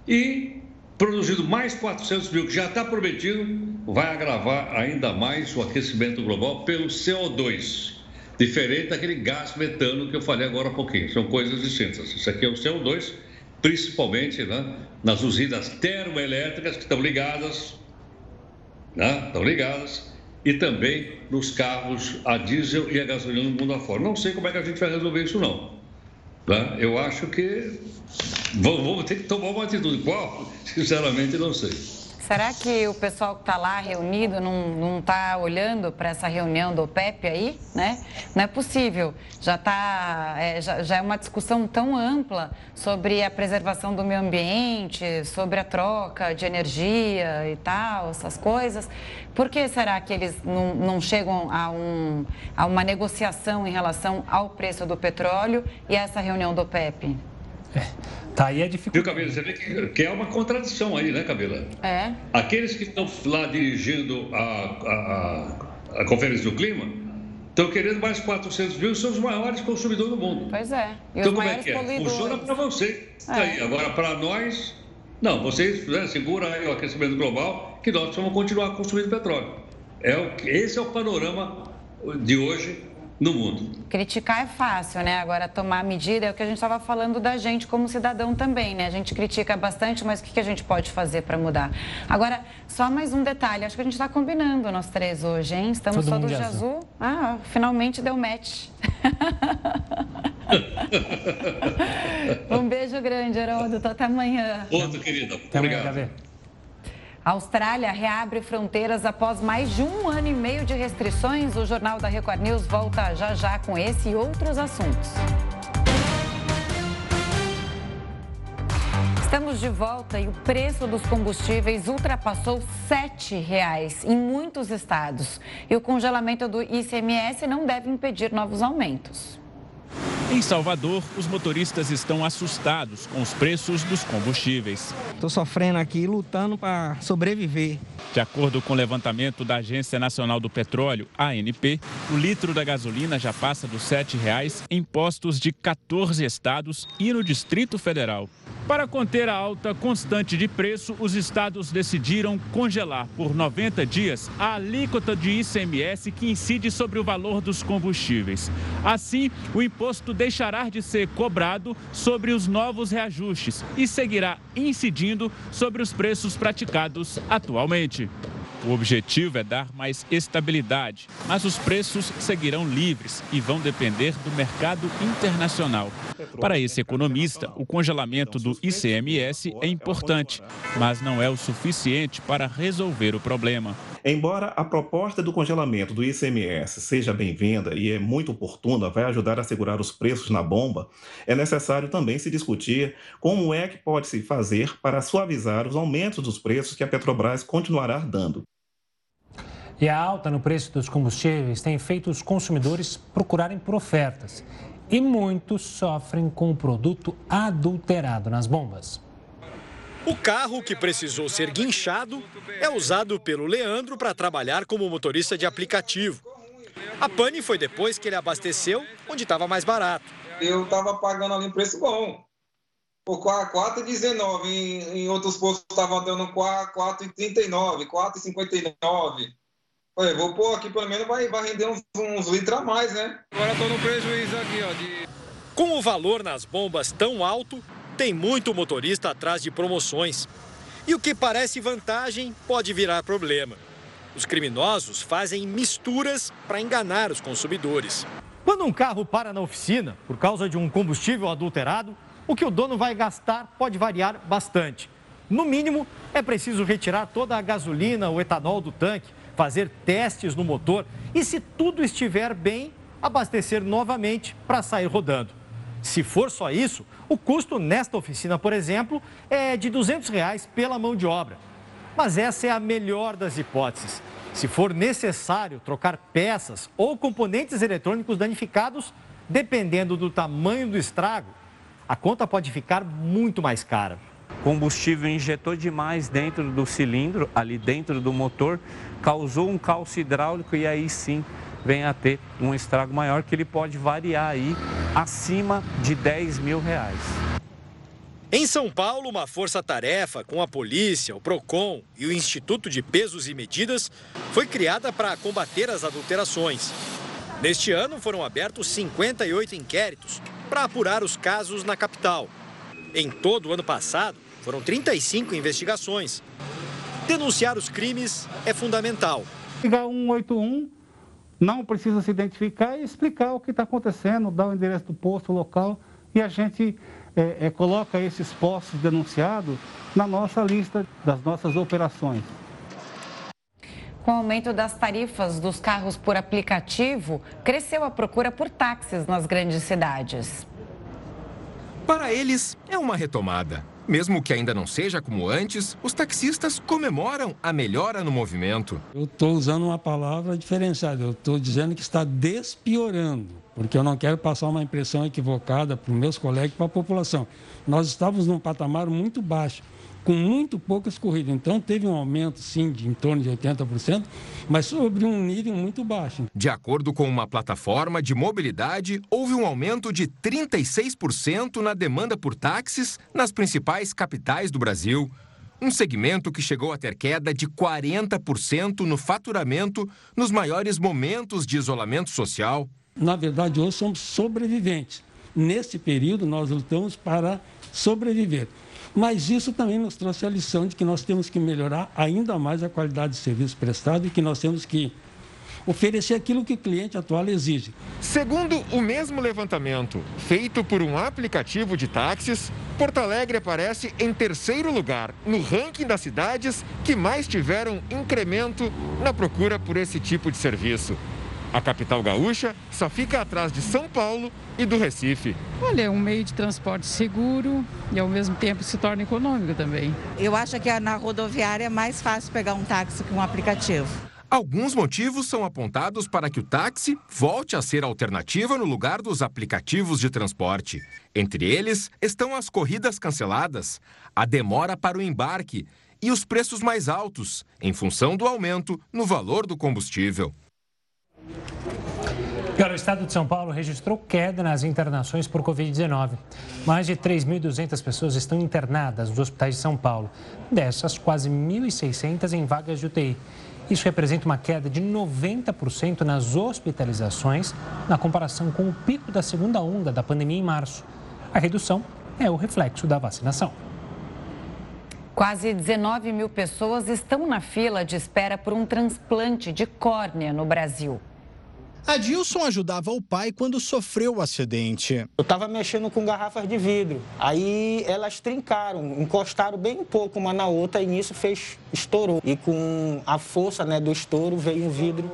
e produzindo mais 400 mil, que já está prometido, vai agravar ainda mais o aquecimento global pelo CO2. Diferente daquele gás metano que eu falei agora há pouquinho. São coisas distintas. Isso aqui é o CO2 principalmente né, nas usinas termoelétricas que estão ligadas, né, estão ligadas, e também nos carros a diesel e a gasolina no mundo afora. Não sei como é que a gente vai resolver isso não. Né? Eu acho que vamos ter que tomar uma atitude. Qual? Sinceramente, não sei. Será que o pessoal que está lá reunido não está olhando para essa reunião do OPEP aí, né? Não é possível. Já, tá, é, já, já, é uma discussão tão ampla sobre a preservação do meio ambiente, sobre a troca de energia e tal, essas coisas. Por que será que eles não, não chegam a, um, a uma negociação em relação ao preço do petróleo e a essa reunião do OPEP? É. Tá aí a dificuldade. Viu, Camila? Você vê que, que, é uma contradição aí, né, Camila? É. Aqueles que estão lá dirigindo a, a, a, a Conferência do Clima estão querendo mais 400 mil, são os maiores consumidores do mundo. Pois é. E então, como é que é? Funciona para você. É. Aí, agora, para nós, não, vocês né, seguram aí o aquecimento global, que nós vamos continuar consumindo petróleo. É o, esse é o panorama de hoje no mundo. Criticar é fácil, né? Agora, tomar medida é o que a gente estava falando da gente como cidadão também, né? A gente critica bastante, mas o que a gente pode fazer para mudar? Agora, só mais um detalhe. Acho que a gente está combinando nós três hoje, hein? Estamos Todo todos de azul. azul. Ah, finalmente deu match. um beijo grande, Haroldo. Até amanhã. Outro, querida. Até Obrigado. Amanhã, a Austrália reabre fronteiras após mais de um ano e meio de restrições. O Jornal da Record News volta já já com esse e outros assuntos. Estamos de volta e o preço dos combustíveis ultrapassou R$ 7,00 em muitos estados. E o congelamento do ICMS não deve impedir novos aumentos. Em Salvador, os motoristas estão assustados com os preços dos combustíveis. Estou sofrendo aqui, lutando para sobreviver. De acordo com o levantamento da Agência Nacional do Petróleo, ANP, o litro da gasolina já passa dos R$ 7,00 em postos de 14 estados e no Distrito Federal. Para conter a alta constante de preço, os estados decidiram congelar por 90 dias a alíquota de ICMS que incide sobre o valor dos combustíveis. Assim, o imposto deixará de ser cobrado sobre os novos reajustes e seguirá incidindo sobre os preços praticados atualmente. O objetivo é dar mais estabilidade, mas os preços seguirão livres e vão depender do mercado internacional. Para esse economista, o congelamento do ICMS é importante, mas não é o suficiente para resolver o problema. Embora a proposta do congelamento do ICMS seja bem-vinda e é muito oportuna, vai ajudar a segurar os preços na bomba, é necessário também se discutir como é que pode se fazer para suavizar os aumentos dos preços que a Petrobras continuará dando. E a alta no preço dos combustíveis tem feito os consumidores procurarem por ofertas. E muitos sofrem com o produto adulterado nas bombas. O carro que precisou ser guinchado é usado pelo Leandro para trabalhar como motorista de aplicativo. A pane foi depois que ele abasteceu onde estava mais barato. Eu estava pagando ali um preço bom. Por 4,19. Em, em outros postos estavam dando 4,39, 4,59. Olha, vou pôr aqui, pelo menos vai, vai render uns, uns litros a mais, né? Agora estou no prejuízo aqui, ó. De... Com o valor nas bombas tão alto, tem muito motorista atrás de promoções. E o que parece vantagem pode virar problema. Os criminosos fazem misturas para enganar os consumidores. Quando um carro para na oficina por causa de um combustível adulterado, o que o dono vai gastar pode variar bastante. No mínimo, é preciso retirar toda a gasolina ou etanol do tanque, fazer testes no motor e, se tudo estiver bem, abastecer novamente para sair rodando. Se for só isso, o custo nesta oficina, por exemplo, é de 200 reais pela mão de obra. Mas essa é a melhor das hipóteses. Se for necessário trocar peças ou componentes eletrônicos danificados, dependendo do tamanho do estrago, a conta pode ficar muito mais cara. Combustível injetou demais dentro do cilindro, ali dentro do motor, causou um calço hidráulico e aí sim vem a ter um estrago maior que ele pode variar aí acima de 10 mil reais. Em São Paulo, uma força-tarefa com a polícia, o PROCON e o Instituto de Pesos e Medidas foi criada para combater as adulterações. Neste ano, foram abertos 58 inquéritos para apurar os casos na capital. Em todo o ano passado, foram 35 investigações. Denunciar os crimes é fundamental. Ligar 181, não precisa se identificar e explicar o que está acontecendo, dar o endereço do posto local e a gente é, é, coloca esses postos denunciados na nossa lista das nossas operações. Com o aumento das tarifas dos carros por aplicativo, cresceu a procura por táxis nas grandes cidades. Para eles, é uma retomada. Mesmo que ainda não seja como antes, os taxistas comemoram a melhora no movimento. Eu estou usando uma palavra diferenciada, eu estou dizendo que está despiorando porque eu não quero passar uma impressão equivocada para os meus colegas e para a população. Nós estávamos num patamar muito baixo, com muito poucas corridas. Então, teve um aumento, sim, de em torno de 80%, mas sobre um nível muito baixo. De acordo com uma plataforma de mobilidade, houve um aumento de 36% na demanda por táxis nas principais capitais do Brasil. Um segmento que chegou a ter queda de 40% no faturamento nos maiores momentos de isolamento social na verdade, hoje somos sobreviventes. Nesse período, nós lutamos para sobreviver. Mas isso também nos trouxe a lição de que nós temos que melhorar ainda mais a qualidade de serviço prestado e que nós temos que oferecer aquilo que o cliente atual exige. Segundo o mesmo levantamento, feito por um aplicativo de táxis, Porto Alegre aparece em terceiro lugar no ranking das cidades que mais tiveram incremento na procura por esse tipo de serviço. A capital gaúcha só fica atrás de São Paulo e do Recife. Olha, é um meio de transporte seguro e ao mesmo tempo se torna econômico também. Eu acho que na rodoviária é mais fácil pegar um táxi que um aplicativo. Alguns motivos são apontados para que o táxi volte a ser alternativa no lugar dos aplicativos de transporte. Entre eles estão as corridas canceladas, a demora para o embarque e os preços mais altos, em função do aumento no valor do combustível. O estado de São Paulo registrou queda nas internações por Covid-19. Mais de 3.200 pessoas estão internadas nos hospitais de São Paulo. Dessas, quase 1.600 em vagas de UTI. Isso representa uma queda de 90% nas hospitalizações na comparação com o pico da segunda onda da pandemia em março. A redução é o reflexo da vacinação. Quase 19 mil pessoas estão na fila de espera por um transplante de córnea no Brasil. Adilson ajudava o pai quando sofreu o acidente. Eu estava mexendo com garrafas de vidro. Aí elas trincaram, encostaram bem um pouco uma na outra e nisso fez, estourou. E com a força né, do estouro veio um vidro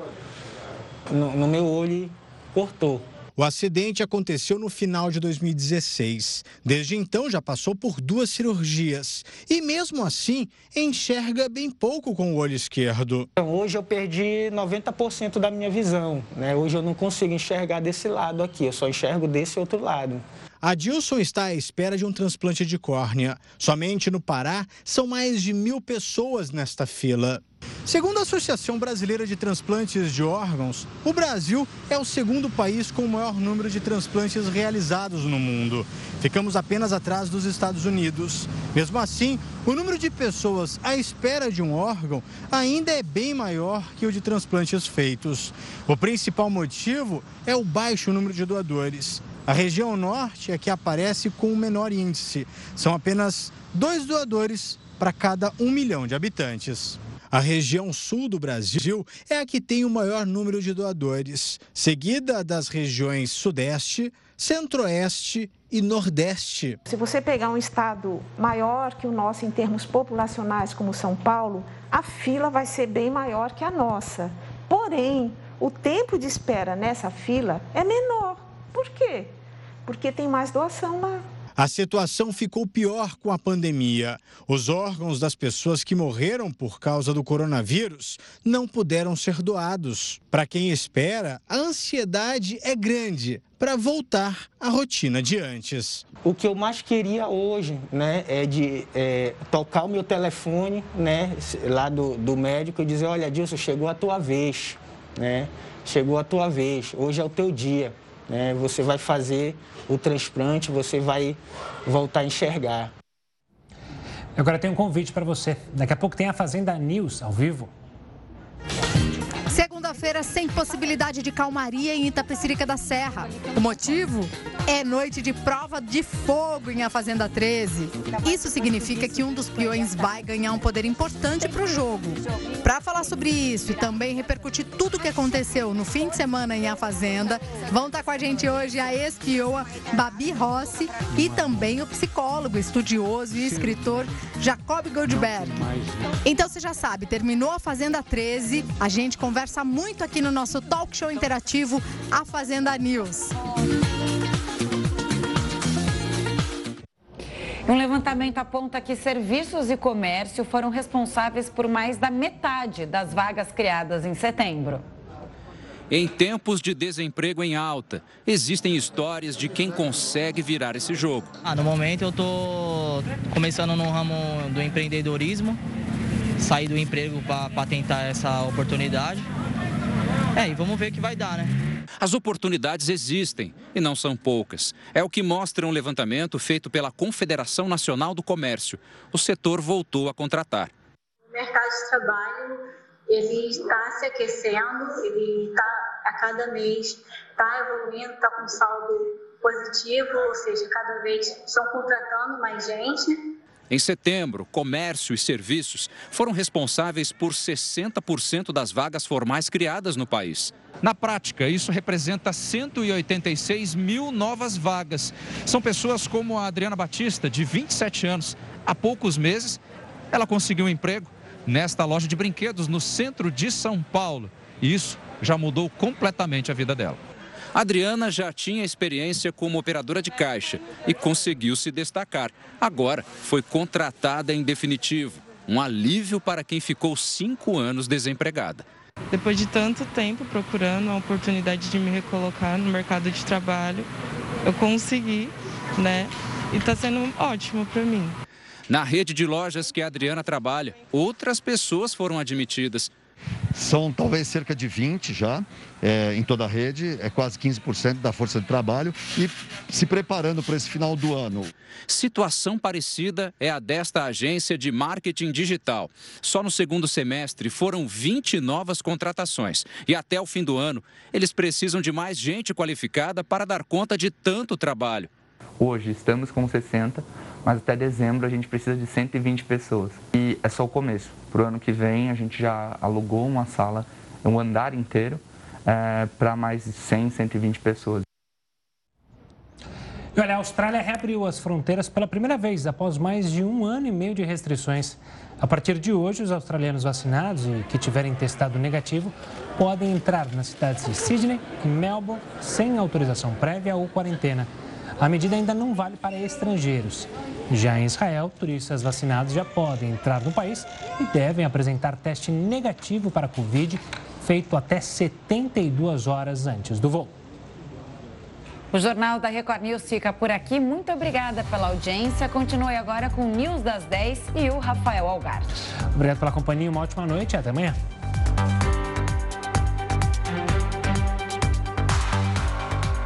no, no meu olho e cortou. O acidente aconteceu no final de 2016. Desde então já passou por duas cirurgias e mesmo assim enxerga bem pouco com o olho esquerdo. Hoje eu perdi 90% da minha visão, né? Hoje eu não consigo enxergar desse lado aqui, eu só enxergo desse outro lado. Adilson está à espera de um transplante de córnea. Somente no Pará, são mais de mil pessoas nesta fila. Segundo a Associação Brasileira de Transplantes de Órgãos, o Brasil é o segundo país com o maior número de transplantes realizados no mundo. Ficamos apenas atrás dos Estados Unidos. Mesmo assim, o número de pessoas à espera de um órgão ainda é bem maior que o de transplantes feitos. O principal motivo é o baixo número de doadores. A região norte é que aparece com o menor índice. São apenas dois doadores para cada um milhão de habitantes. A região sul do Brasil é a que tem o maior número de doadores, seguida das regiões Sudeste, Centro-Oeste e Nordeste. Se você pegar um estado maior que o nosso em termos populacionais, como São Paulo, a fila vai ser bem maior que a nossa. Porém, o tempo de espera nessa fila é menor. Por quê? Porque tem mais doação lá. A situação ficou pior com a pandemia. Os órgãos das pessoas que morreram por causa do coronavírus não puderam ser doados. Para quem espera, a ansiedade é grande para voltar à rotina de antes. O que eu mais queria hoje, né, é de é, tocar o meu telefone, né, lá do, do médico e dizer, olha, Dilson, chegou a tua vez, né? Chegou a tua vez, hoje é o teu dia. Né? Você vai fazer o transplante, você vai voltar a enxergar. Agora tem um convite para você. Daqui a pouco tem a Fazenda News ao vivo. Segunda-feira sem possibilidade de calmaria em Itapecerica da Serra. O motivo? É noite de prova de fogo em A Fazenda 13. Isso significa que um dos peões vai ganhar um poder importante para o jogo. Para falar sobre isso e também repercutir tudo o que aconteceu no fim de semana em A Fazenda, vão estar tá com a gente hoje a ex-peoa Babi Rossi e também o psicólogo, estudioso e escritor Jacob Goldberg. Então você já sabe, terminou A Fazenda 13, a gente conversa muito aqui no nosso talk show interativo A Fazenda News. Um levantamento aponta que serviços e comércio foram responsáveis por mais da metade das vagas criadas em setembro. Em tempos de desemprego em alta, existem histórias de quem consegue virar esse jogo. Ah, no momento eu estou começando no ramo do empreendedorismo, saí do emprego para tentar essa oportunidade. É, e vamos ver o que vai dar, né? As oportunidades existem e não são poucas. É o que mostra um levantamento feito pela Confederação Nacional do Comércio. O setor voltou a contratar. O mercado de trabalho ele está se aquecendo, ele está a cada mês está evoluindo, está com saldo positivo, ou seja, cada vez estão contratando mais gente. Em setembro, comércio e serviços foram responsáveis por 60% das vagas formais criadas no país. Na prática, isso representa 186 mil novas vagas. São pessoas como a Adriana Batista, de 27 anos. Há poucos meses, ela conseguiu um emprego nesta loja de brinquedos no centro de São Paulo. E isso já mudou completamente a vida dela. Adriana já tinha experiência como operadora de caixa e conseguiu se destacar. Agora foi contratada em definitivo. Um alívio para quem ficou cinco anos desempregada. Depois de tanto tempo procurando a oportunidade de me recolocar no mercado de trabalho, eu consegui, né? E está sendo ótimo para mim. Na rede de lojas que a Adriana trabalha, outras pessoas foram admitidas. São talvez cerca de 20 já é, em toda a rede, é quase 15% da força de trabalho e se preparando para esse final do ano. Situação parecida é a desta agência de marketing digital. Só no segundo semestre foram 20 novas contratações e até o fim do ano eles precisam de mais gente qualificada para dar conta de tanto trabalho. Hoje estamos com 60 mas até dezembro a gente precisa de 120 pessoas. E é só o começo. Para o ano que vem a gente já alugou uma sala, um andar inteiro, é, para mais de 100, 120 pessoas. E olha, a Austrália reabriu as fronteiras pela primeira vez após mais de um ano e meio de restrições. A partir de hoje, os australianos vacinados e que tiverem testado negativo podem entrar nas cidades de Sydney e Melbourne sem autorização prévia ou quarentena. A medida ainda não vale para estrangeiros. Já em Israel, turistas vacinados já podem entrar no país e devem apresentar teste negativo para a Covid feito até 72 horas antes do voo. O Jornal da Record News fica por aqui. Muito obrigada pela audiência. Continue agora com o News das 10 e o Rafael Algarte. Obrigado pela companhia, uma ótima noite e até amanhã.